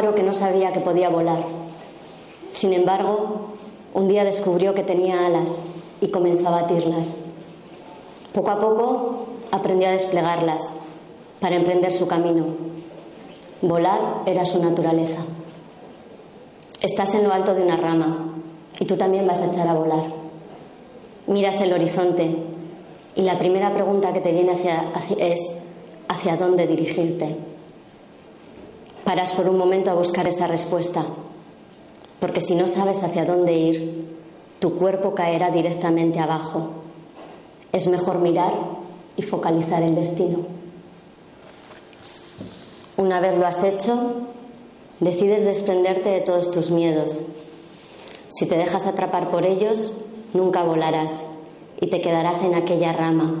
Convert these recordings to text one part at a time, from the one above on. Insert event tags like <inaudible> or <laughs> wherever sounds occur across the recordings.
Pájaro que no sabía que podía volar. Sin embargo, un día descubrió que tenía alas y comenzó a batirlas. Poco a poco aprendió a desplegarlas para emprender su camino. Volar era su naturaleza. Estás en lo alto de una rama y tú también vas a echar a volar. Miras el horizonte y la primera pregunta que te viene hacia, es ¿hacia dónde dirigirte? Paras por un momento a buscar esa respuesta, porque si no sabes hacia dónde ir, tu cuerpo caerá directamente abajo. Es mejor mirar y focalizar el destino. Una vez lo has hecho, decides desprenderte de todos tus miedos. Si te dejas atrapar por ellos, nunca volarás y te quedarás en aquella rama,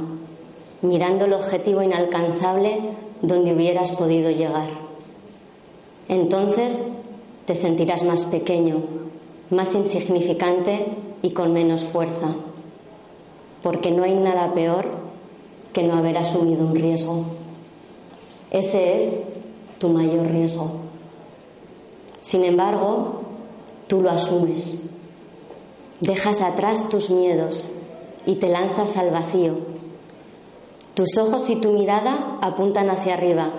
mirando el objetivo inalcanzable donde hubieras podido llegar. Entonces te sentirás más pequeño, más insignificante y con menos fuerza, porque no hay nada peor que no haber asumido un riesgo. Ese es tu mayor riesgo. Sin embargo, tú lo asumes. Dejas atrás tus miedos y te lanzas al vacío. Tus ojos y tu mirada apuntan hacia arriba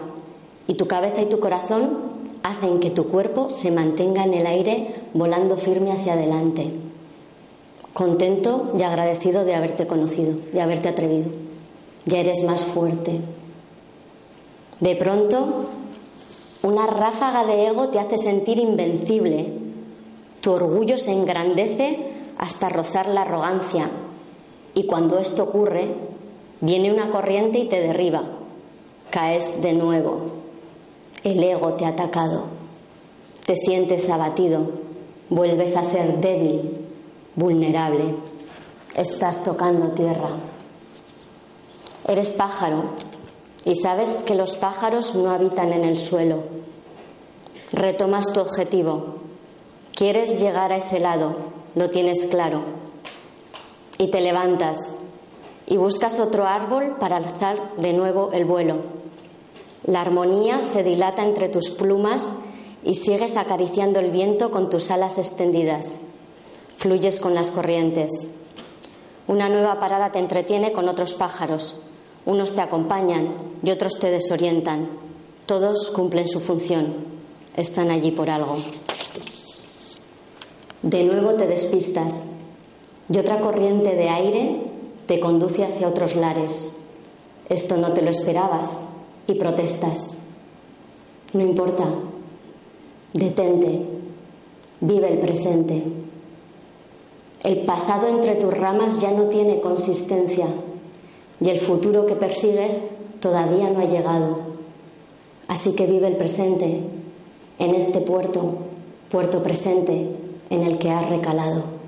y tu cabeza y tu corazón hacen que tu cuerpo se mantenga en el aire volando firme hacia adelante. Contento y agradecido de haberte conocido, de haberte atrevido. Ya eres más fuerte. De pronto, una ráfaga de ego te hace sentir invencible. Tu orgullo se engrandece hasta rozar la arrogancia y cuando esto ocurre, viene una corriente y te derriba. Caes de nuevo. El ego te ha atacado. Te sientes abatido. Vuelves a ser débil, vulnerable. Estás tocando tierra. Eres pájaro y sabes que los pájaros no habitan en el suelo. Retomas tu objetivo. Quieres llegar a ese lado. Lo tienes claro y te levantas y buscas otro árbol para alzar de nuevo el vuelo. La armonía se dilata entre tus plumas y sigues acariciando el viento con tus alas extendidas. Fluyes con las corrientes. Una nueva parada te entretiene con otros pájaros. Unos te acompañan y otros te desorientan. Todos cumplen su función. Están allí por algo. De nuevo te despistas y otra corriente de aire te conduce hacia otros lares. Esto no te lo esperabas y protestas. No importa, detente, vive el presente. El pasado entre tus ramas ya no tiene consistencia y el futuro que persigues todavía no ha llegado. Así que vive el presente en este puerto, puerto presente en el que has recalado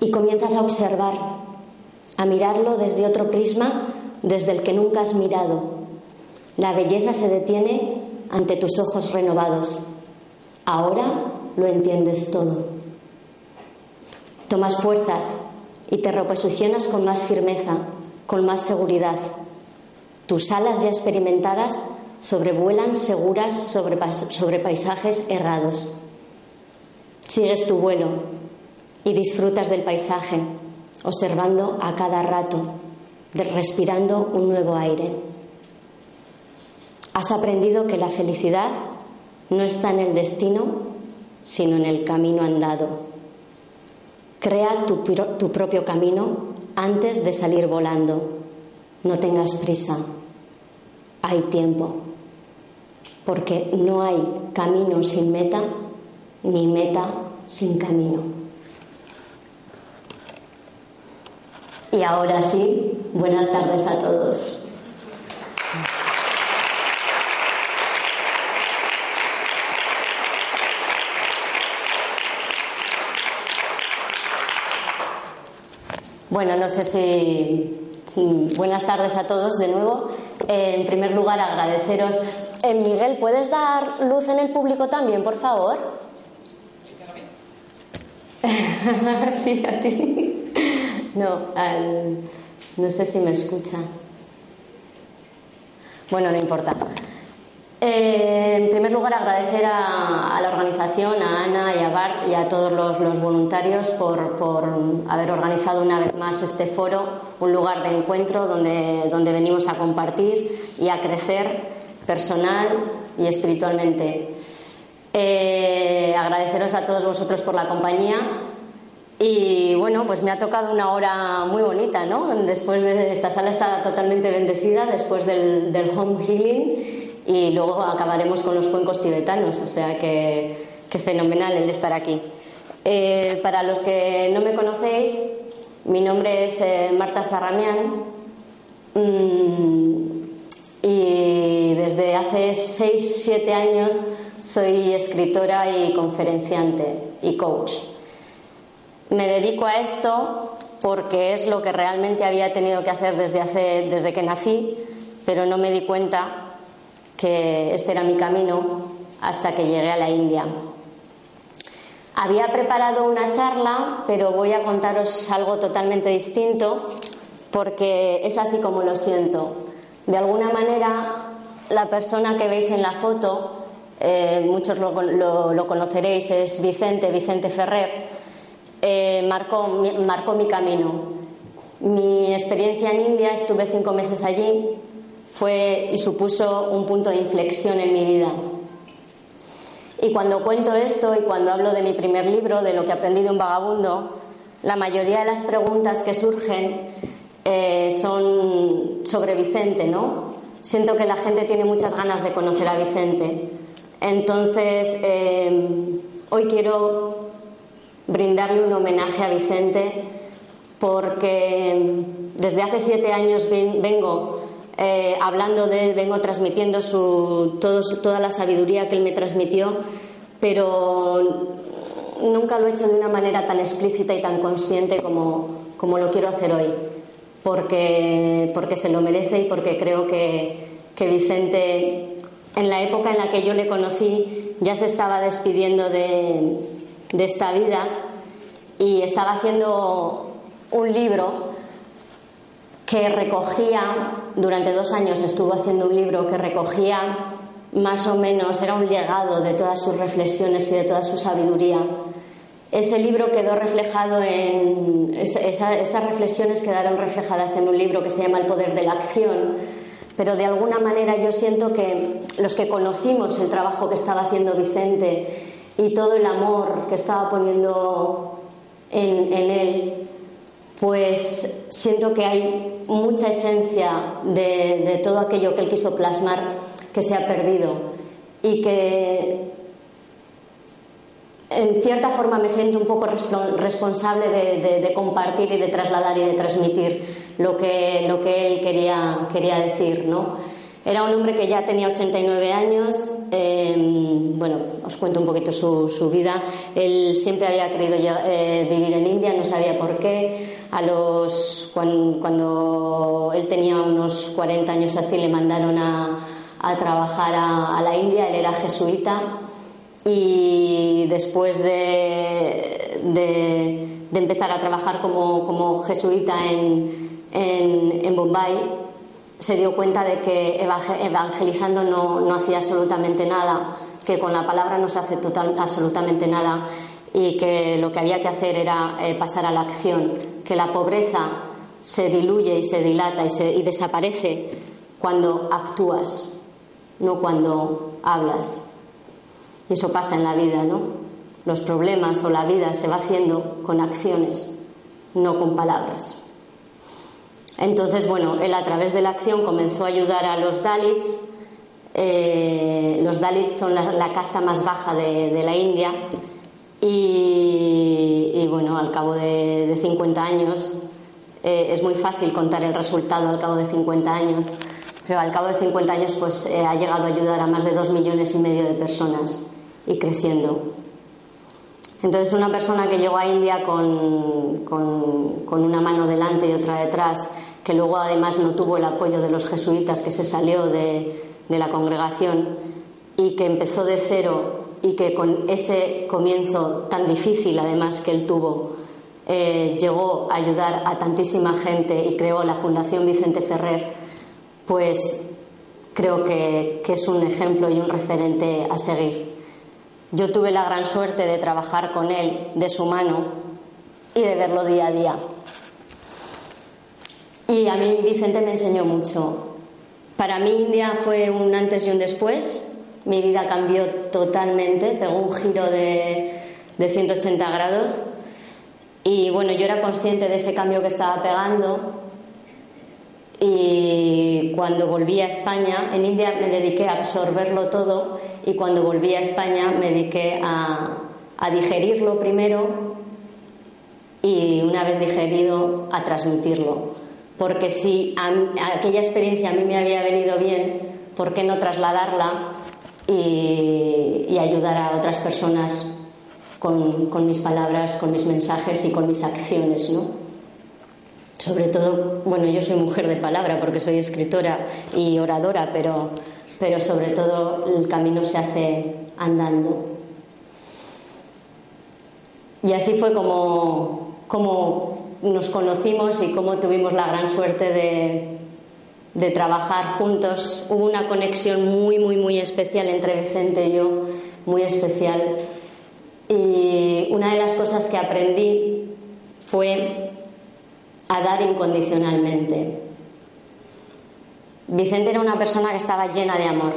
y comienzas a observar, a mirarlo desde otro prisma desde el que nunca has mirado. La belleza se detiene ante tus ojos renovados. Ahora lo entiendes todo. Tomas fuerzas y te reposicionas con más firmeza, con más seguridad. Tus alas ya experimentadas sobrevuelan seguras sobre, sobre paisajes errados. Sigues tu vuelo y disfrutas del paisaje, observando a cada rato, respirando un nuevo aire. Has aprendido que la felicidad no está en el destino, sino en el camino andado. Crea tu, propio camino antes de salir volando. No tengas prisa. Hay tiempo. Porque no hay camino sin meta ni meta sin camino. Y ahora sí, buenas tardes a todos. Bueno, no sé si. Buenas tardes a todos de nuevo. En primer lugar, agradeceros. Eh, Miguel, ¿puedes dar luz en el público también, por favor? sí, a ti. No, no sé si me escucha. Bueno, no importa. Eh, en primer lugar, agradecer a, la organización, a Ana y a Bart y a todos los, voluntarios por, haber organizado una vez más este foro, un lugar de encuentro donde, donde venimos a compartir y a crecer personal y espiritualmente. Eh, agradeceros a todos vosotros por la compañía y bueno, pues me ha tocado una hora muy bonita, ¿no? Después de esta sala está totalmente bendecida después del, del home healing y luego acabaremos con los cuencos tibetanos, o sea que, fenomenal el estar aquí. Eh, para los que no me conocéis, mi nombre es eh, Marta Sarramián mm, y desde hace 6-7 años soy escritora y conferenciante y coach. Me dedico a esto porque es lo que realmente había tenido que hacer desde, hace, desde que nací, pero no me di cuenta que este era mi camino hasta que llegué a la India. Había preparado una charla, pero voy a contaros algo totalmente distinto porque es así como lo siento. De alguna manera, la persona que veis en la foto, eh, muchos lo, conoceréis, es Vicente, Vicente Ferrer, eh, marcó, marcó mi camino. Mi experiencia en India, estuve cinco meses allí, fue y supuso un punto de inflexión en mi vida. Y cuando cuento esto y cuando hablo de mi primer libro, de lo que aprendí de un vagabundo, la mayoría de las preguntas que surgen eh, son sobre Vicente, ¿no? Siento que la gente tiene muchas ganas de conocer a Vicente. Entonces, eh, hoy quiero brindarle un homenaje a Vicente porque desde hace siete años vengo eh, hablando de él, vengo transmitiendo su, toda la sabiduría que él me transmitió, pero nunca lo he hecho de una manera tan explícita y tan consciente como, como lo quiero hacer hoy, porque, porque se lo merece y porque creo que, que Vicente, en la época en la que yo le conocí, ya se estaba despidiendo de, de esta vida y estaba haciendo un libro que recogía, durante dos años estuvo haciendo un libro que recogía más o menos, era un legado de todas sus reflexiones y de toda su sabiduría. Ese libro quedó reflejado en. esas reflexiones quedaron reflejadas en un libro que se llama El poder de la acción, pero de alguna manera yo siento que los que conocimos el trabajo que estaba haciendo Vicente y todo el amor que estaba poniendo en, en él, pues siento que hay mucha esencia de, todo aquello que él quiso plasmar que se ha perdido y que en cierta forma me siento un poco responsable de, compartir y de trasladar y de transmitir lo que, lo que él quería, quería decir, ¿no? Era un hombre que ya tenía 89 años. Em, bueno, os cuento un poquito su, vida. Él siempre había querido eh, vivir en India, no sabía por qué. A los, cuando, él tenía unos 40 años así, le mandaron a, trabajar a, la India. Él era jesuita y después de, de, empezar a trabajar como, como jesuita en, en, en, Bombay, se dio cuenta de que evangelizando no, no, hacía absolutamente nada, que con la palabra no se hace total, absolutamente nada y que lo que había que hacer era eh, pasar a la acción, que la pobreza se diluye y se dilata y, y desaparece cuando actúas, no cuando hablas. Y eso pasa en la vida, ¿no? Los problemas o la vida se va haciendo con acciones, no con palabras. Entonces, bueno, él a través de la acción comenzó a ayudar a los Dalits. Eh, los Dalits son la, casta más baja de, la India y, bueno, al cabo de, 50 años eh, es muy fácil contar el resultado al cabo de 50 años, pero al cabo de 50 años pues eh, ha llegado a ayudar a más de dos millones y medio de personas y creciendo. Entonces, una persona que llegó a India con, con, una mano delante y otra detrás, que luego además no tuvo el apoyo de los jesuitas, que se salió de, de la congregación y que empezó de cero y que con ese comienzo tan difícil, además, que él tuvo, eh, llegó a ayudar a tantísima gente y creó la Fundación Vicente Ferrer, pues creo que, que es un ejemplo y un referente a seguir. Yo tuve la gran suerte de trabajar con él de su mano y de verlo día a día. Y a mí Vicente me enseñó mucho. Para mí India fue un antes y un después. Mi vida cambió totalmente, pegó un giro de, de 180 grados. Y bueno, yo era consciente de ese cambio que estaba pegando. Y cuando volví a España, en India me dediqué a absorberlo todo y cuando volví a España me dediqué a, digerirlo primero y una vez digerido a transmitirlo. Porque si aquella experiencia a mí me había venido bien, ¿por qué no trasladarla y, ayudar a otras personas con, con, mis palabras, con mis mensajes y con mis acciones? ¿no? Sobre todo, bueno, yo soy mujer de palabra porque soy escritora y oradora, pero pero sobre todo el camino se hace andando. Y así fue como, como nos conocimos y cómo tuvimos la gran suerte de, trabajar juntos. Hubo una conexión muy, muy, muy especial entre Vicente y yo, muy especial. Y una de las cosas que aprendí fue a dar incondicionalmente. Vicente era una persona que estaba llena de amor.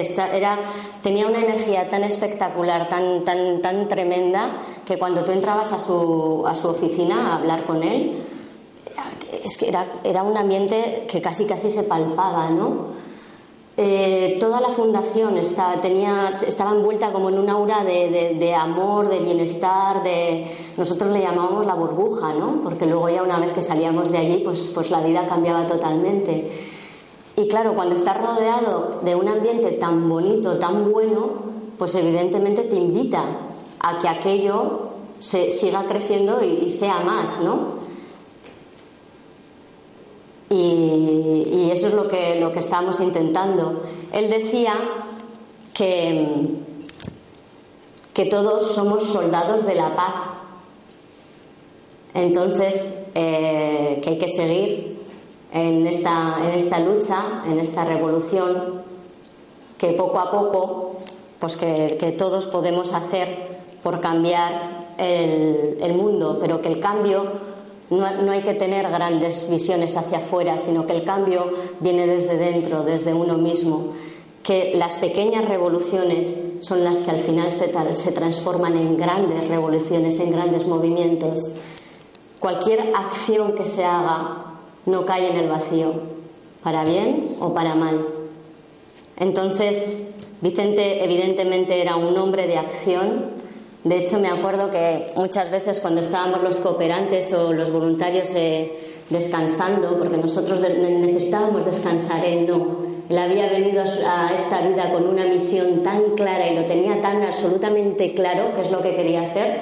Era, tenía una energía tan espectacular, tan, tan, tan tremenda, que cuando tú entrabas a su, a su oficina a hablar con él, es que era, era un ambiente que casi casi se palpaba, ¿no? Eh, toda la fundación estaba, tenía, estaba envuelta como en un aura de, de, amor, de bienestar, de nosotros le llamábamos la burbuja, ¿no? Porque luego ya una vez que salíamos de allí, pues, pues la vida cambiaba totalmente. Y claro, cuando estás rodeado de un ambiente tan bonito, tan bueno, pues evidentemente te invita a que aquello se siga creciendo y, sea más, ¿no? Y, eso es lo que, lo que estamos intentando. Él decía que, que todos somos soldados de la paz. Entonces, eh, que hay que seguir en esta, en esta lucha, en esta revolución que poco a poco, pues que, todos podemos hacer por cambiar el, mundo, pero que el cambio no, no, hay que tener grandes visiones hacia afuera, sino que el cambio viene desde dentro, desde uno mismo, que las pequeñas revoluciones son las que al final se, se transforman en grandes revoluciones, en grandes movimientos. Cualquier acción que se haga no cae en el vacío, para bien o para mal. Entonces, Vicente evidentemente era un hombre de acción. De hecho, me acuerdo que muchas veces cuando estábamos los cooperantes o los voluntarios eh, descansando, porque nosotros necesitábamos descansar, él no. Él había venido a esta vida con una misión tan clara y lo tenía tan absolutamente claro, que es lo que quería hacer,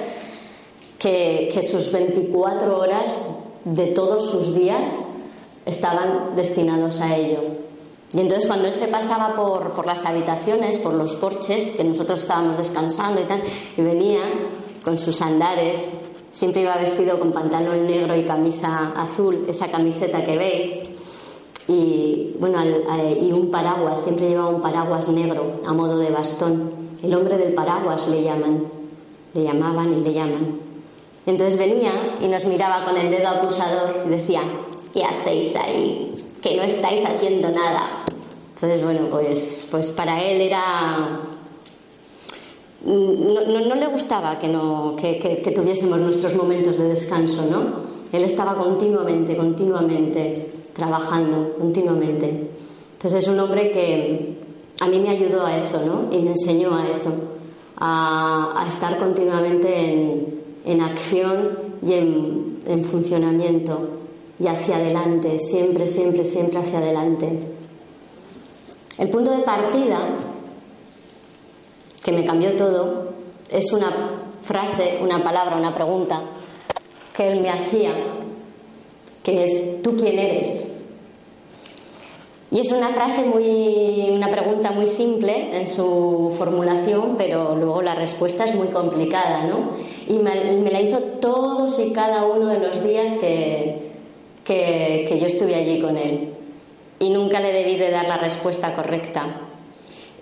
que, que sus 24 horas de todos sus días estaban destinados a ello. Y entonces cuando él se pasaba por, por las habitaciones, por los porches, que nosotros estábamos descansando y tal, y venía con sus andares, siempre iba vestido con pantalón negro y camisa azul, esa camiseta que veis, y bueno, y un paraguas, siempre llevaba un paraguas negro a modo de bastón. El hombre del paraguas le llaman, le llamaban y le llaman. Entonces venía y nos miraba con el dedo acusador y decía, ¿qué hacéis ahí? Que no estáis haciendo nada. Entonces, bueno, pues, pues para él era... No, le gustaba que, no, que, que tuviésemos nuestros momentos de descanso, ¿no? Él estaba continuamente, continuamente trabajando, continuamente. Entonces es un hombre que a mí me ayudó a eso, ¿no? Y me enseñó a eso, a, a estar continuamente en, en acción y en, funcionamiento y hacia adelante, siempre, siempre, siempre hacia adelante. El punto de partida, que me cambió todo, es una frase, una palabra, una pregunta que él me hacía, que es, ¿tú quién eres? Y es una frase muy, una pregunta muy simple en su formulación, pero luego la respuesta es muy complicada, ¿no? Y me, la hizo todos y cada uno de los días que, que, yo estuve allí con él. Y nunca le debí de dar la respuesta correcta.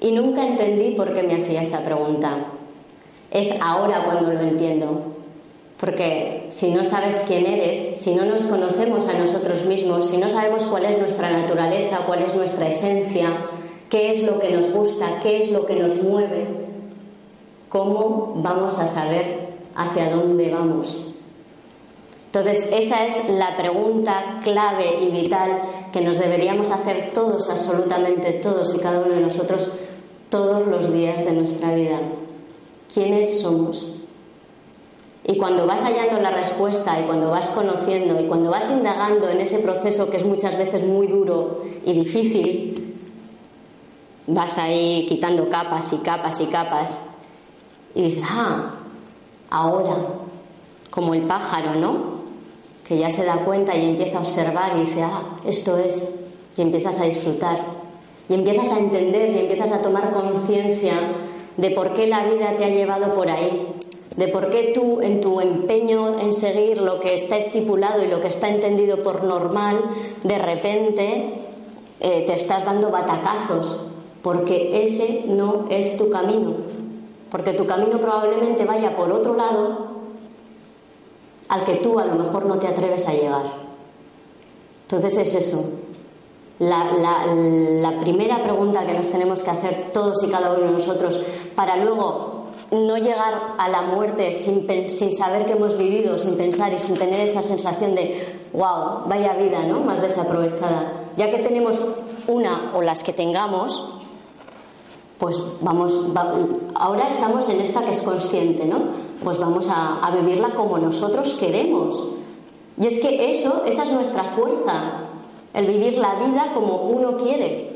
Y nunca entendí por qué me hacía esa pregunta. Es ahora cuando lo entiendo. Porque si no sabes quién eres, si no nos conocemos a nosotros mismos, si no sabemos cuál es nuestra naturaleza, cuál es nuestra esencia, qué es lo que nos gusta, qué es lo que nos mueve, ¿cómo vamos a saber hacia dónde vamos? Entonces, esa es la pregunta clave y vital que nos deberíamos hacer todos, absolutamente todos y cada uno de nosotros, todos los días de nuestra vida. ¿Quiénes somos? Y cuando vas hallando la respuesta y cuando vas conociendo y cuando vas indagando en ese proceso que es muchas veces muy duro y difícil, vas ahí quitando capas y capas y capas y dices, ah, ahora, como el pájaro, ¿no? Que ya se da cuenta y empieza a observar y dice, ah, esto es, y empiezas a disfrutar, y empiezas a entender y empiezas a tomar conciencia de por qué la vida te ha llevado por ahí, de por qué tú en tu empeño en seguir lo que está estipulado y lo que está entendido por normal, de repente eh, te estás dando batacazos, porque ese no es tu camino, porque tu camino probablemente vaya por otro lado al que tú a lo mejor no te atreves a llegar. Entonces es eso. la primera pregunta que nos tenemos que hacer todos y cada uno de nosotros para luego no llegar a la muerte sin, sin, saber que hemos vivido, sin pensar y sin tener esa sensación de, wow, vaya vida, ¿no? Más desaprovechada. Ya que tenemos una o las que tengamos, pues vamos, ahora estamos en esta que es consciente, ¿no? Pues vamos a, vivirla como nosotros queremos. Y es que eso, esa es nuestra fuerza, el vivir la vida como uno quiere.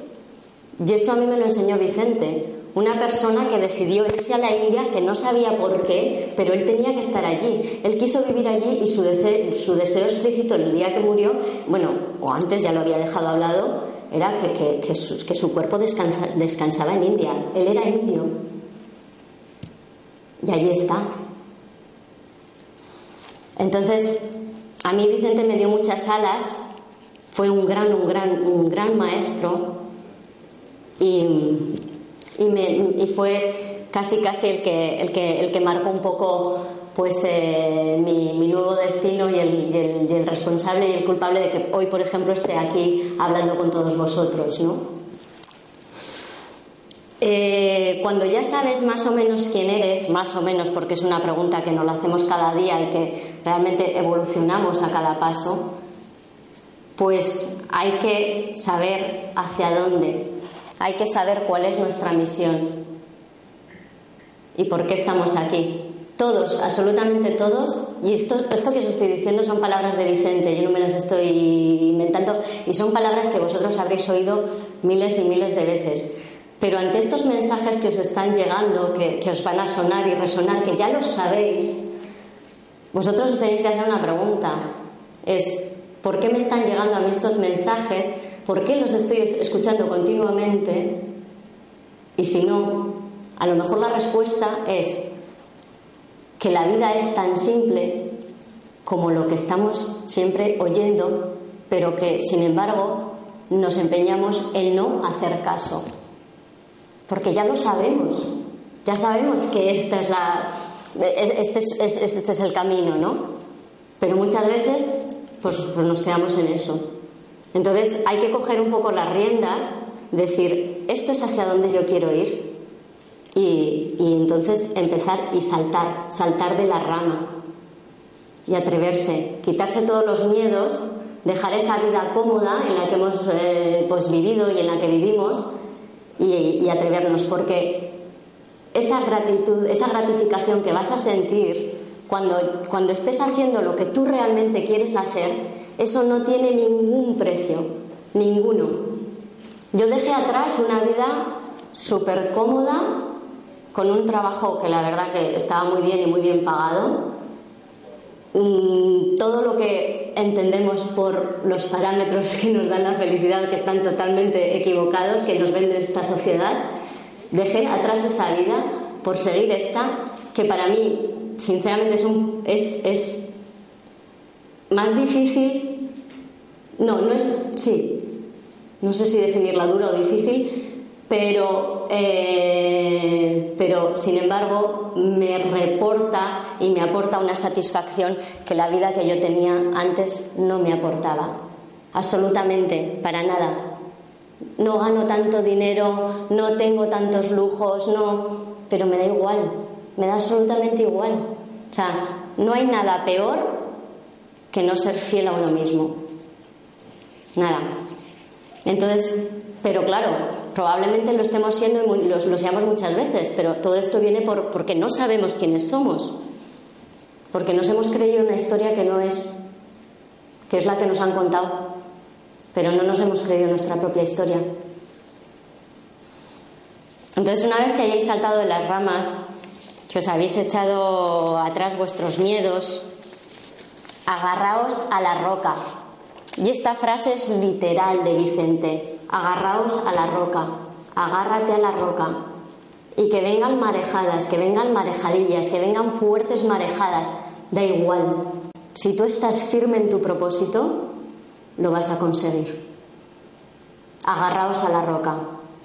Y eso a mí me lo enseñó Vicente una persona que decidió irse a la India, que no sabía por qué, pero él tenía que estar allí. Él quiso vivir allí y su deseo, su deseo explícito el día que murió, bueno, o antes ya lo había dejado hablado, era que, que, su, cuerpo descansaba en India. Él era indio. Y allí está. Entonces, a mí Vicente me dio muchas alas, fue un gran, un gran, un gran maestro y y, me, y fue casi casi el que, el que, el que marcó un poco pues eh, mi, nuevo destino y el, responsable y el culpable de que hoy, por ejemplo, esté aquí hablando con todos vosotros, ¿no? Eh, cuando ya sabes más o menos quién eres, más o menos porque es una pregunta que nos la hacemos cada día y que realmente evolucionamos a cada paso, pues hay que saber hacia dónde hay que saber cuál es nuestra misión y por qué estamos aquí. Todos, absolutamente todos, y esto, esto que os estoy diciendo son palabras de Vicente, yo no me las estoy inventando, y son palabras que vosotros habréis oído miles y miles de veces. Pero ante estos mensajes que os están llegando, que, que os van a sonar y resonar, que ya los sabéis, vosotros os tenéis que hacer una pregunta. Es, ¿por qué me están llegando a mí estos mensajes ¿por qué los estoy escuchando continuamente? Y si no, a lo mejor la respuesta es que la vida es tan simple como lo que estamos siempre oyendo, pero que, sin embargo, nos empeñamos en no hacer caso. Porque ya lo sabemos, ya sabemos que esta es la, este, es, este es el camino, ¿no? Pero muchas veces pues, pues nos quedamos en eso. Entonces hay que coger un poco las riendas, decir, esto es hacia donde yo quiero ir, y, y, entonces empezar y saltar, saltar de la rama y atreverse, quitarse todos los miedos, dejar esa vida cómoda en la que hemos eh, pues vivido y en la que vivimos y, y atrevernos, porque esa gratitud, esa gratificación que vas a sentir cuando, cuando estés haciendo lo que tú realmente quieres hacer, eso no tiene ningún precio, ninguno. Yo dejé atrás una vida súper cómoda, con un trabajo que la verdad que estaba muy bien y muy bien pagado. Mm, todo lo que entendemos por los parámetros que nos dan la felicidad, que están totalmente equivocados, que nos vende esta sociedad, dejé atrás esa vida por seguir esta, que para mí, sinceramente, es, un, es, es más difícil. No, no es. Sí, no sé si definirla dura o difícil, pero, eh, pero sin embargo me reporta y me aporta una satisfacción que la vida que yo tenía antes no me aportaba. Absolutamente, para nada no gano tanto dinero, no tengo tantos lujos, no, pero me da igual, me da absolutamente igual. O sea, no hay nada peor que no ser fiel a uno mismo. Nada. Entonces, pero claro, probablemente lo estemos siendo y lo, seamos muchas veces, pero todo esto viene por, porque no sabemos quiénes somos, porque nos hemos creído una historia que no es, que es la que nos han contado pero no nos hemos creído nuestra propia historia. Entonces, una vez que hayáis saltado de las ramas, que os habéis echado atrás vuestros miedos, agarraos a la roca. Y esta frase es literal de Vicente. Agarraos a la roca, agárrate a la roca. Y que vengan marejadas, que vengan marejadillas, que vengan fuertes marejadas, da igual. Si tú estás firme en tu propósito, lo vas a conseguir. Agarraos a la roca.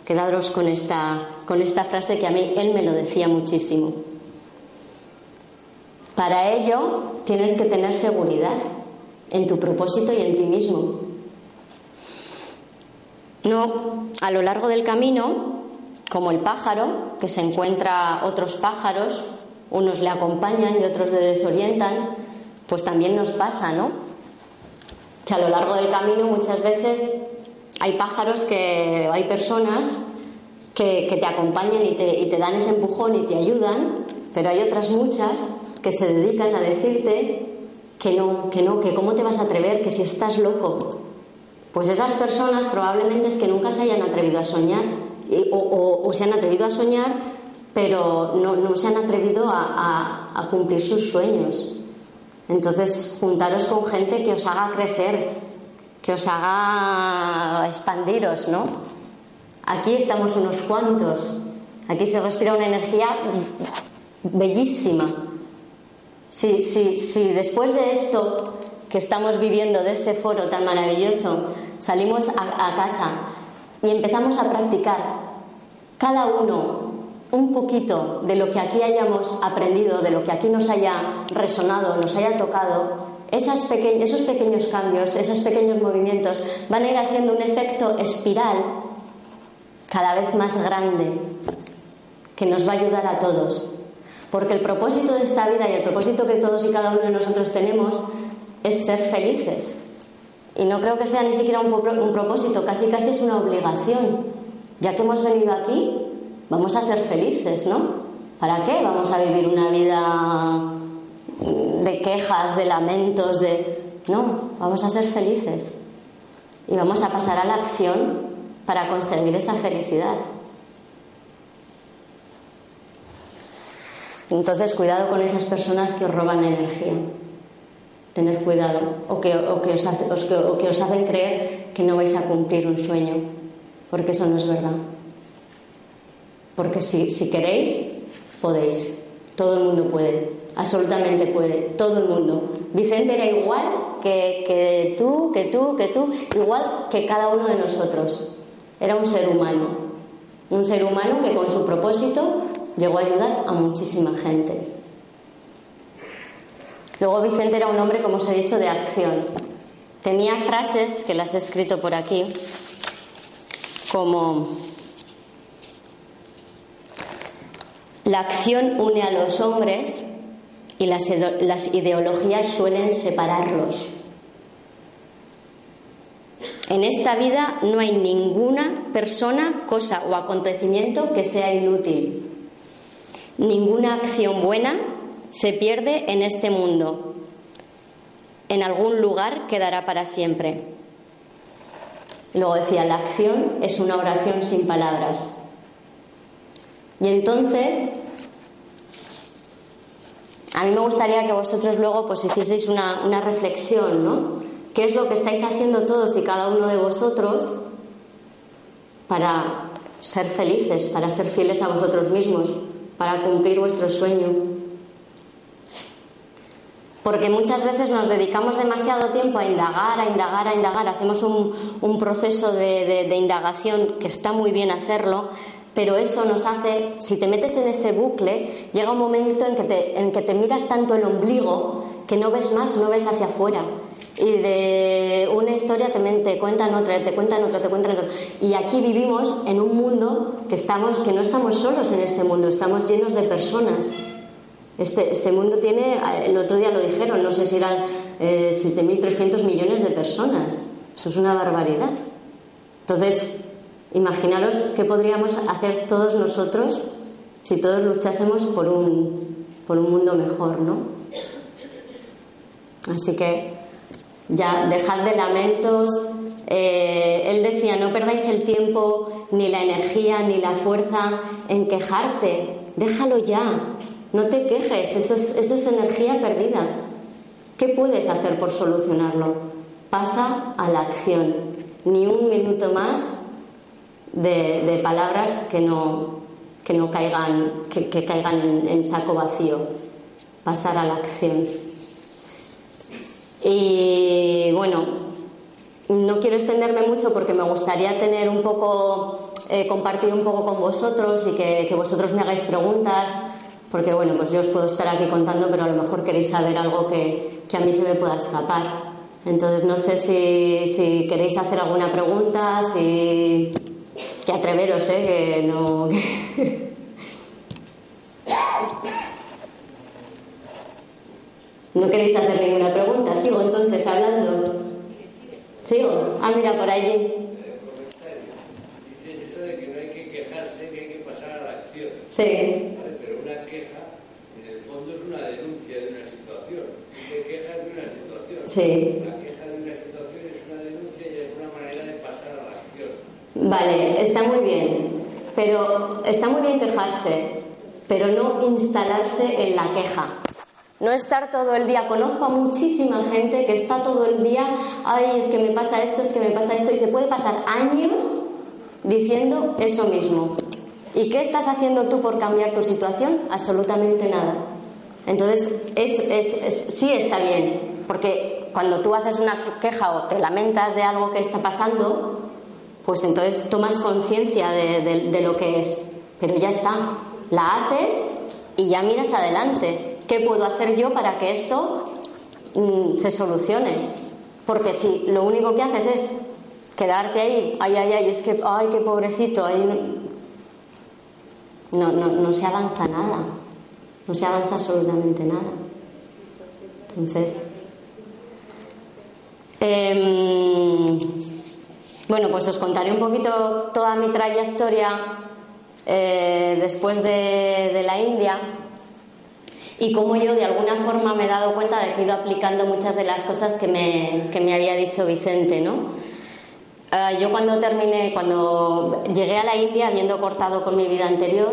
Quedaros con esta, con esta frase que a mí él me lo decía muchísimo. Para ello tienes que tener seguridad en tu propósito y en ti mismo. No, a lo largo del camino, como el pájaro, que se encuentra otros pájaros, unos le acompañan y otros le desorientan, pues también nos pasa, ¿no? que a lo largo del camino muchas veces hay pájaros que hay personas que, te acompañan y te, y te, dan ese empujón y te ayudan, pero hay otras muchas que se dedican a decirte que no, que no, que cómo te vas a atrever, que si estás loco. Pues esas personas probablemente es que nunca se hayan atrevido a soñar o, se han atrevido a soñar, pero no, no se han atrevido a, cumplir sus sueños. Entonces, juntaros con gente que os haga crecer, que os haga expandiros, ¿no? Aquí estamos unos cuantos. Aquí se respira una energía bellísima. Si, si después de esto que estamos viviendo, de este foro tan maravilloso, salimos a casa y empezamos a practicar cada uno un poquito de lo que aquí hayamos aprendido, de lo que aquí nos haya resonado, nos haya tocado, esos pequeños cambios, esos pequeños movimientos van a ir haciendo un efecto espiral cada vez más grande que nos va a ayudar a todos. Porque el propósito de esta vida y el propósito que todos y cada uno de nosotros tenemos es ser felices. Y no creo que sea ni siquiera un, propósito, casi casi es una obligación. Ya que hemos venido aquí, vamos a ser felices, ¿no? ¿Para qué vamos a vivir una vida de quejas, de lamentos, de... No, vamos a ser felices. Y vamos a pasar a la acción para conseguir esa felicidad. Entonces, cuidado con esas personas que os roban energía. Tened cuidado. O que, os, o que os hacen creer que no vais a cumplir un sueño, porque eso no es verdad. Porque si, si queréis, podéis. Todo el mundo puede, absolutamente puede, todo el mundo. Vicente era igual que, que tú, que tú, que tú, igual que cada uno de nosotros. Era un ser humano, un ser humano que con su propósito llegó a ayudar a muchísima gente. Luego Vicente era un hombre, como os he dicho, de acción. Tenía frases que las he escrito por aquí, como la acción une a los hombres y las, las ideologías suelen separarlos. En esta vida no hay ninguna persona, cosa o acontecimiento que sea inútil. Ninguna acción buena se pierde en este mundo. En algún lugar quedará para siempre. Luego decía, la acción es una oración sin palabras. Y entonces, a mí me gustaría que vosotros luego pues hicieseis una, una reflexión, ¿no? ¿Qué es lo que estáis haciendo todos y cada uno de vosotros para ser felices, para ser fieles a vosotros mismos, para cumplir vuestro sueño? Porque muchas veces nos dedicamos demasiado tiempo a indagar, a indagar, a indagar, hacemos un, proceso de, indagación que está muy bien hacerlo, pero eso nos hace, si te metes en ese bucle, llega un momento en que te, te miras tanto el ombligo que no ves más, no ves hacia afuera y de una historia también te cuentan otra, te cuentan otra, te cuentan otra. Y aquí vivimos en un mundo que, estamos, que no estamos solos en este mundo, estamos llenos de personas. Este, este mundo tiene, el otro día lo dijeron, no sé si eran eh, 7.300 millones de personas. Eso es una barbaridad. Entonces, imaginaros qué podríamos hacer todos nosotros si todos luchásemos por un, por un mundo mejor, ¿no? Así que ya dejad de lamentos. Eh, él decía, no perdáis el tiempo, ni la energía, ni la fuerza en quejarte. Déjalo ya. No te quejes, eso es, energía perdida. ¿Qué puedes hacer por solucionarlo? Pasa a la acción. Ni un minuto más de, palabras que no, que no caigan, que, caigan en, saco vacío. Pasar a la acción. Y bueno, no quiero extenderme mucho porque me gustaría tener un poco, eh, compartir un poco con vosotros y que, vosotros me hagáis preguntas, porque bueno, pues yo os puedo estar aquí contando, pero a lo mejor queréis saber algo que, que a mí se me pueda escapar. Entonces no sé si, si queréis hacer alguna pregunta, si que atreveros, ¿eh? que no. <laughs> ¿No queréis hacer ninguna pregunta? ¿Sigo entonces hablando? ¿Sigo? Ah, mira, por allí. Dice eso de que no hay que quejarse, que hay que pasar a la acción. Sí. ¿Vale? Pero una queja, en el fondo, es una denuncia de una situación. Te quejas de una situación. Sí. Una situación es una denuncia y es una manera de pasar a la acción. Vale, está muy bien. Pero está muy bien quejarse, pero no instalarse en la queja. No estar todo el día. Conozco a muchísima gente que está todo el día, ay, es que me pasa esto, es que me pasa esto, y se puede pasar años diciendo eso mismo. ¿Y qué estás haciendo tú por cambiar tu situación? Absolutamente nada. Entonces, es, es, es, sí está bien, porque cuando tú haces una queja o te lamentas de algo que está pasando, pues entonces tomas conciencia de, lo que es. Pero ya está, la haces y ya miras adelante. ¿Qué puedo hacer yo para que esto mmm, se solucione? Porque si lo único que haces es quedarte ahí, ay, ay, ay, es que, ay, qué pobrecito, ahí no, no, no se avanza nada, no se avanza absolutamente nada. Entonces, eh, bueno, pues os contaré un poquito toda mi trayectoria eh, después de, la India y cómo yo de alguna forma me he dado cuenta de que he ido aplicando muchas de las cosas que me, que me había dicho Vicente, ¿no? Uh, yo cuando terminé, cuando llegué a la India, habiendo cortado con mi vida anterior,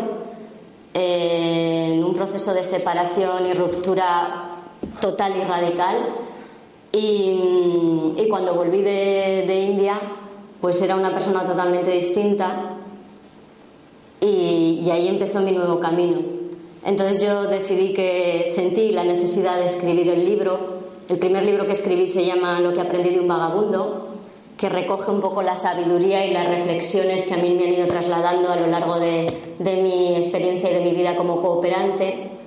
eh, en un proceso de separación y ruptura total y radical, Y, cuando volví de, de India, pues era una persona totalmente distinta y, y ahí empezó mi nuevo camino. Entonces yo decidí que sentí la necesidad de escribir el libro. El primer libro que escribí se llama Lo que aprendí de un vagabundo, que recoge un poco la sabiduría y las reflexiones que a mí me han ido trasladando a lo largo de, de mi experiencia y de mi vida como cooperante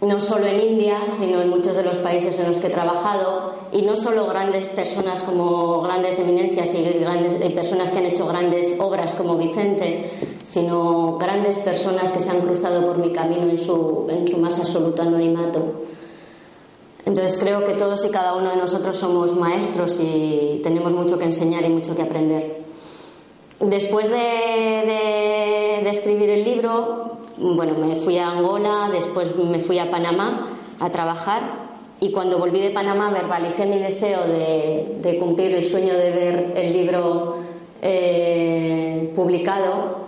no solo en India, sino en muchos de los países en los que he trabajado, y no solo grandes personas como grandes eminencias y grandes, personas que han hecho grandes obras como Vicente, sino grandes personas que se han cruzado por mi camino en su, en su más absoluto anonimato. Entonces creo que todos y cada uno de nosotros somos maestros y tenemos mucho que enseñar y mucho que aprender. Después de, de, de escribir el libro, bueno, me fui a Angola, después me fui a Panamá a trabajar y cuando volví de Panamá verbalicé mi deseo de, cumplir el sueño de ver el libro eh, publicado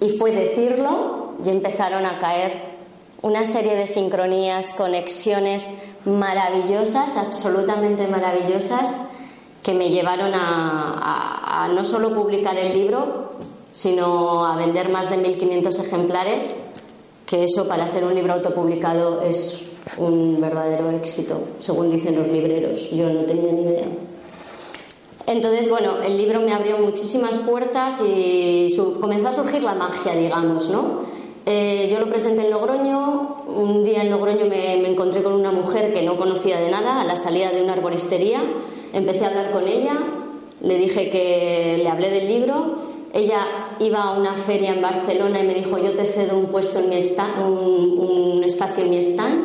y fue decirlo y empezaron a caer una serie de sincronías, conexiones maravillosas, absolutamente maravillosas, que me llevaron a no solo publicar el libro, sino a vender más de 1.500 ejemplares que eso para ser un libro autopublicado es un verdadero éxito, según dicen los libreros. Yo no tenía ni idea. Entonces, bueno, el libro me abrió muchísimas puertas y comenzó a surgir la magia, digamos, ¿no? Eh, yo lo presenté en Logroño. Un día en Logroño me, me, encontré con una mujer que no conocía de nada a la salida de una arboristería. Empecé a hablar con ella, le dije que le hablé del libro ella iba a una feria en Barcelona y me dijo, yo te cedo un puesto en mi stand, un, espacio en mi stand.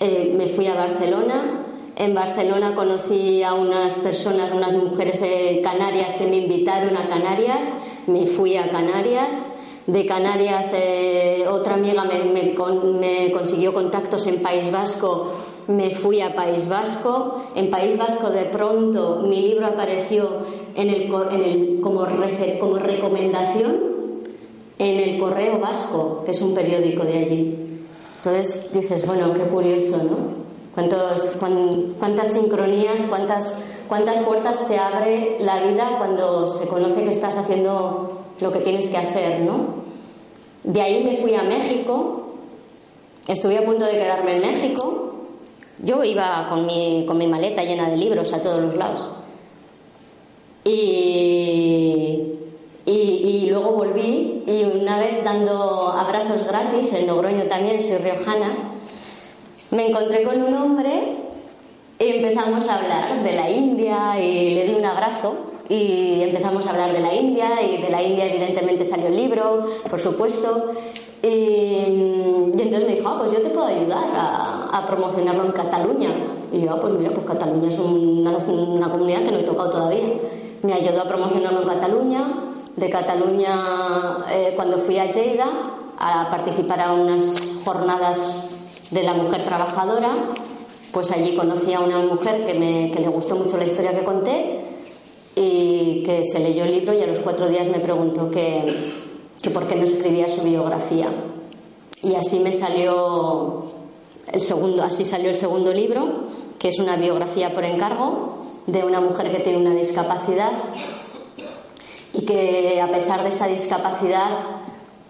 Eh, me fui a Barcelona. En Barcelona conocí a unas personas, unas mujeres eh, canarias que me invitaron a Canarias. Me fui a Canarias. De Canarias eh, otra amiga me, me consiguió contactos en País Vasco me fui a País Vasco. En País Vasco de pronto mi libro apareció en el, en el, como, como recomendación en el Correo Vasco, que es un periódico de allí. Entonces dices, bueno, qué curioso, ¿no? ¿Cuántos, cuántas sincronías, cuántas, cuántas puertas te abre la vida cuando se conoce que estás haciendo lo que tienes que hacer, ¿no? De ahí me fui a México, estuve a punto de quedarme en México, yo iba con mi, con mi maleta llena de libros a todos los lados. Y, y, luego volví y una vez dando abrazos gratis, en Logroño también, soy riojana, me encontré con un hombre y empezamos a hablar de la India y le di un abrazo y empezamos a hablar de la India y de la India evidentemente salió el libro, por supuesto, y, entonces me dijo, ah, pues yo te puedo ayudar a, promocionarlo en Cataluña. Y yo, ah, pues mira, pues Cataluña es una, una, comunidad que no he tocado todavía. Me ayudó a promocionarlo en Cataluña. De Cataluña, eh, cuando fui a Lleida a participar a unas jornadas de la mujer trabajadora, pues allí conocí a una mujer que, me, que le gustó mucho la historia que conté y que se leyó el libro y a los cuatro días me preguntó que que por qué no escribía su biografía. Y así me salió el segundo, así salió el segundo libro, que es una biografía por encargo de una mujer que tiene una discapacidad y que a pesar de esa discapacidad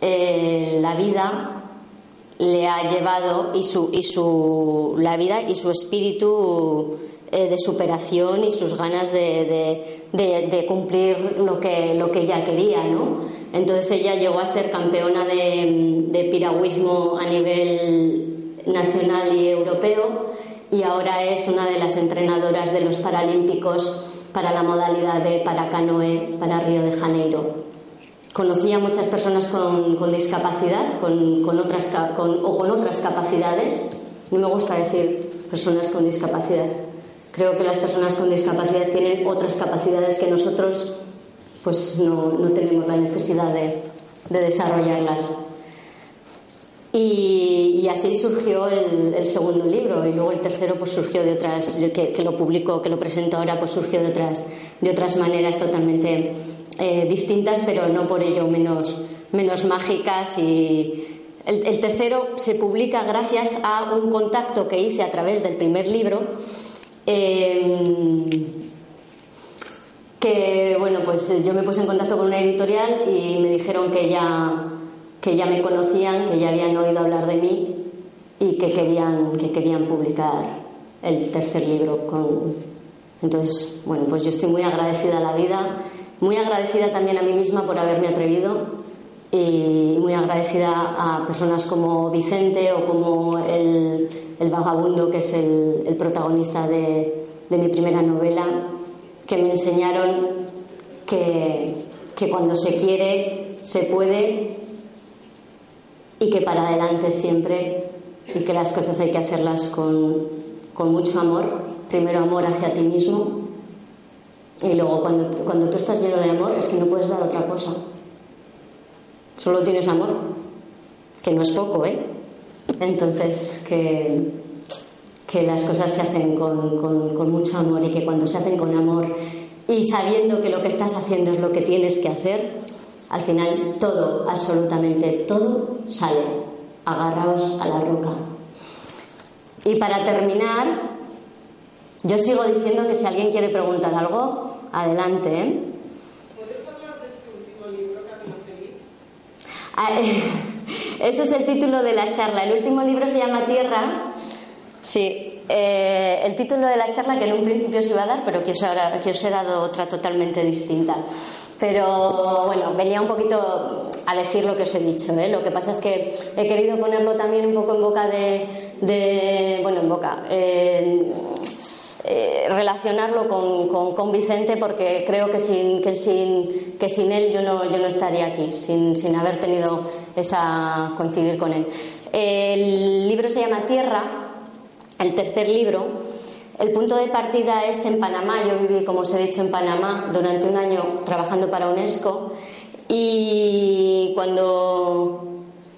eh, la vida le ha llevado y su, y su la vida y su espíritu eh, de superación y sus ganas de, de, de, cumplir lo que, lo que ella quería, ¿no? Entonces ella llegó a ser campeona de, piragüismo a nivel nacional y europeo y ahora es una de las entrenadoras de los Paralímpicos para la modalidad de paracanoe para Río de Janeiro. Conocí a muchas personas con, discapacidad con, otras, o con otras capacidades. No me gusta decir personas con discapacidad. Creo que las personas con discapacidad tienen otras capacidades que nosotros pues no, no tenemos la necesidad de, de desarrollarlas. Y, así surgió el, segundo libro y luego el tercero pues surgió de otras que, que, lo publico que lo presento ahora pues surgió de otras de otras maneras totalmente eh, distintas pero no por ello menos menos mágicas y el, tercero se publica gracias a un contacto que hice a través del primer libro Em, que bueno, pues yo me puse en contacto con una editorial y me dijeron que ya, que ya me conocían, que ya habían oído hablar de mí y que querían, que querían publicar el tercer libro. Con... Entonces, bueno, pues yo estoy muy agradecida a la vida, muy agradecida también a mí misma por haberme atrevido y muy agradecida a personas como Vicente o como el, vagabundo, que es el, protagonista de, mi primera novela, que me enseñaron que, cuando se quiere se puede y que para adelante siempre y que las cosas hay que hacerlas con, con mucho amor, primero amor hacia ti mismo y luego cuando, cuando tú estás lleno de amor es que no puedes dar otra cosa solo tienes amor, que no es poco, ¿eh? Entonces, que, que las cosas se hacen con, con, mucho amor y que cuando se hacen con amor y sabiendo que lo que estás haciendo es lo que tienes que hacer, al final todo, absolutamente todo sale. Agarraos a la roca. Y para terminar, yo sigo diciendo que si alguien quiere preguntar algo, adelante. ¿eh? Ah, <laughs> ese es el título de la charla. El último libro se llama Tierra. Sí, eh, el título de la charla que en un principio se iba a dar, pero que os, ahora, que os he dado otra totalmente distinta. Pero bueno, venía un poquito a decir lo que os he dicho. ¿eh? Lo que pasa es que he querido ponerlo también un poco en boca de. bueno, en boca. Eh, relacionarlo con, con, Vicente porque creo que sin, que sin, que sin él yo no, yo no estaría aquí, sin, sin haber tenido esa coincidir con él. El libro se llama Tierra, el tercer libro. El punto de partida es en Panamá. Yo viví, como os he dicho, en Panamá durante un año trabajando para UNESCO y cuando,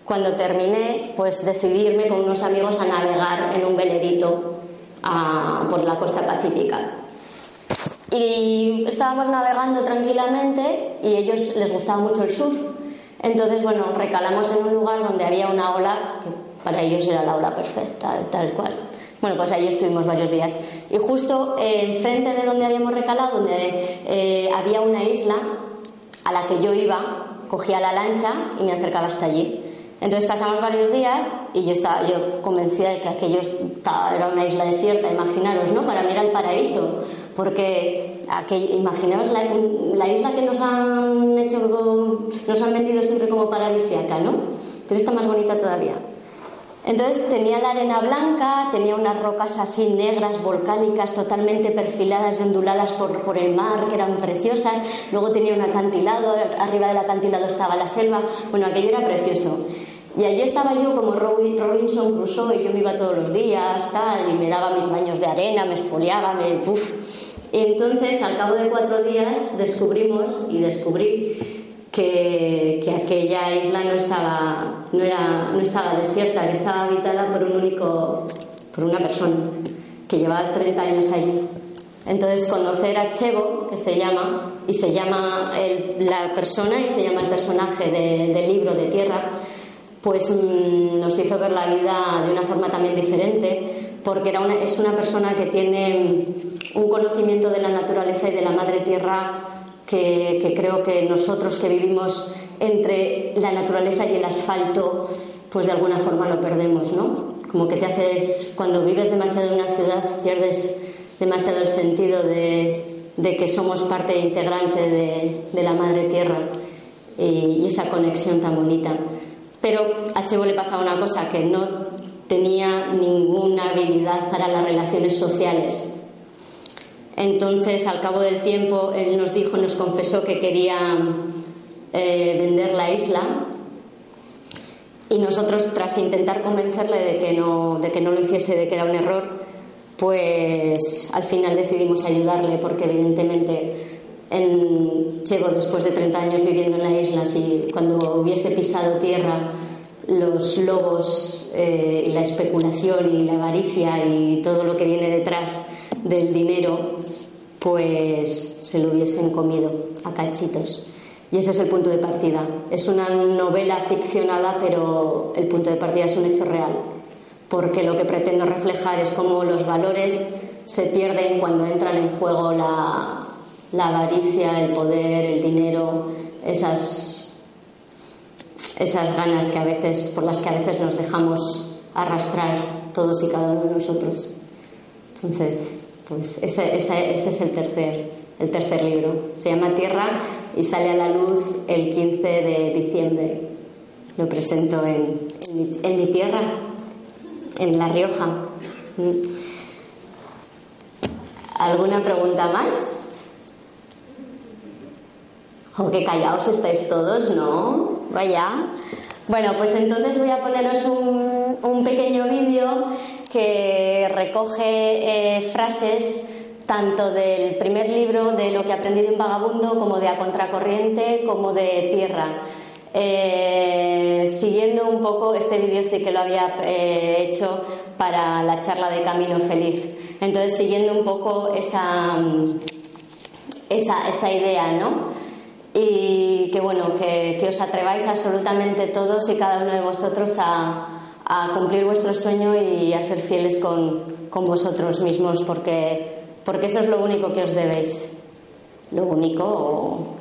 cuando terminé, pues decidirme con unos amigos a navegar en un velerito por la costa pacífica. Y estábamos navegando tranquilamente y a ellos les gustaba mucho el surf. Entonces, bueno, recalamos en un lugar donde había una ola, que para ellos era la ola perfecta, tal cual. Bueno, pues ahí estuvimos varios días. Y justo eh, enfrente de donde habíamos recalado, donde eh, había una isla a la que yo iba, cogía la lancha y me acercaba hasta allí. Entonces pasamos varios días y yo estaba yo convencida de que aquello era una isla desierta, imaginaros, ¿no? Para mí era el paraíso, porque imaginaos la, isla que nos han hecho, nos han vendido siempre como paradisiaca, ¿no? Pero está más bonita todavía. Entonces tenía la arena blanca, tenía unas rocas así negras, volcánicas, totalmente perfiladas y onduladas por, por, el mar, que eran preciosas. Luego tenía un acantilado, arriba del acantilado estaba la selva. Bueno, aquello era precioso. Y allí estaba yo como Robinson Crusoe, y yo me iba todos los días, tal, y me daba mis baños de arena, me esfoliaba, me... Uf. Y entonces, al cabo de cuatro días, descubrimos y descubrí que, que, aquella isla no estaba, no, era, no estaba desierta, que estaba habitada por un único, por una persona que llevaba 30 años allí. Entonces, conocer a Chevo, que se llama, y se llama la persona y se llama el personaje del libro de Tierra, pues mm, nos hizo ver la vida de una forma también diferente, porque era una, es una persona que tiene un conocimiento de la naturaleza y de la madre tierra que, creo que nosotros que vivimos entre la naturaleza y el asfalto, pues de alguna forma lo perdemos, ¿no? Como que te haces, cuando vives demasiado en una ciudad, pierdes demasiado el sentido de, que somos parte integrante de, la madre tierra y esa conexión tan bonita. Pero a Chevo le pasaba una cosa, que no tenía ninguna habilidad para las relaciones sociales. Entonces, al cabo del tiempo, él nos dijo, nos confesó que quería eh, vender la isla. Y nosotros, tras intentar convencerle de que, no, de que no lo hiciese, de que era un error, pues al final decidimos ayudarle porque evidentemente en Chevo después de 30 años viviendo en la isla, si cuando hubiese pisado tierra los lobos, eh, la especulación y la avaricia y todo lo que viene detrás del dinero, pues se lo hubiesen comido a cachitos. Y ese es el punto de partida. Es una novela ficcionada, pero el punto de partida es un hecho real, porque lo que pretendo reflejar es cómo los valores se pierden cuando entran en juego la, la avaricia, el poder, el dinero, esas, esas ganas que a veces, por las que a veces nos dejamos arrastrar todos y cada uno de nosotros. Entonces, pues ese, ese, es el tercer, el tercer libro. Se llama Tierra y sale a la luz el 15 de diciembre. Lo presento en, en, mi, tierra, en La Rioja. ¿Alguna pregunta más? ¡Oh, qué callados estáis todos, ¿no? Vaya. Bueno, pues entonces voy a poneros un, un pequeño vídeo que recoge eh, frases tanto del primer libro de lo que aprendí de un vagabundo como de A Contracorriente como de Tierra. Eh, siguiendo un poco, este vídeo sí que lo había eh, hecho para la charla de Camino Feliz. Entonces, siguiendo un poco esa, esa, esa idea, ¿no? Y que bueno, que, que os atreváis absolutamente todos y cada uno de vosotros a, a cumplir vuestro sueño y a ser fieles con, con vosotros mismos, porque, porque eso es lo único que os debéis. Lo único.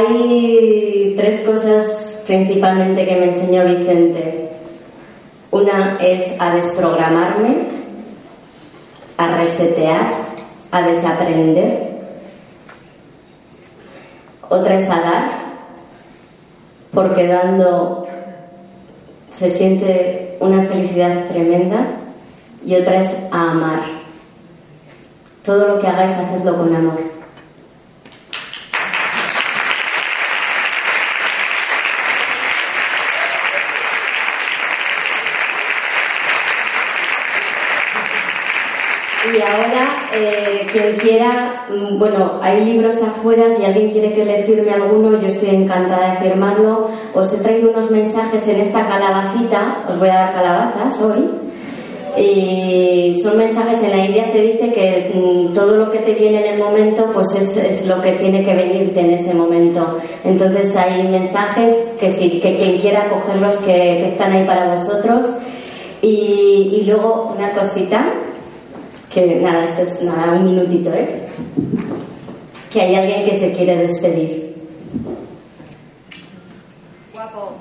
Hay tres cosas principalmente que me enseñó Vicente. Una es a desprogramarme, a resetear, a desaprender. Otra es a dar, porque dando se siente una felicidad tremenda. Y otra es a amar. Todo lo que hagáis, hacedlo con amor. Y ahora, eh, quien quiera, mm, bueno, hay libros afuera, si alguien quiere que le firme alguno, yo estoy encantada de firmarlo. Os he traído unos mensajes en esta calabacita, os voy a dar calabazas hoy. Y son mensajes, en la India se dice que mm, todo lo que te viene en el momento, pues es, es, lo que tiene que venirte en ese momento. Entonces hay mensajes que, sí, que quien quiera cogerlos, que, están ahí para vosotros. Y luego una cosita, que nada, esto es nada, un minutito, ¿eh? Que hay alguien que se quiere despedir. Guapo.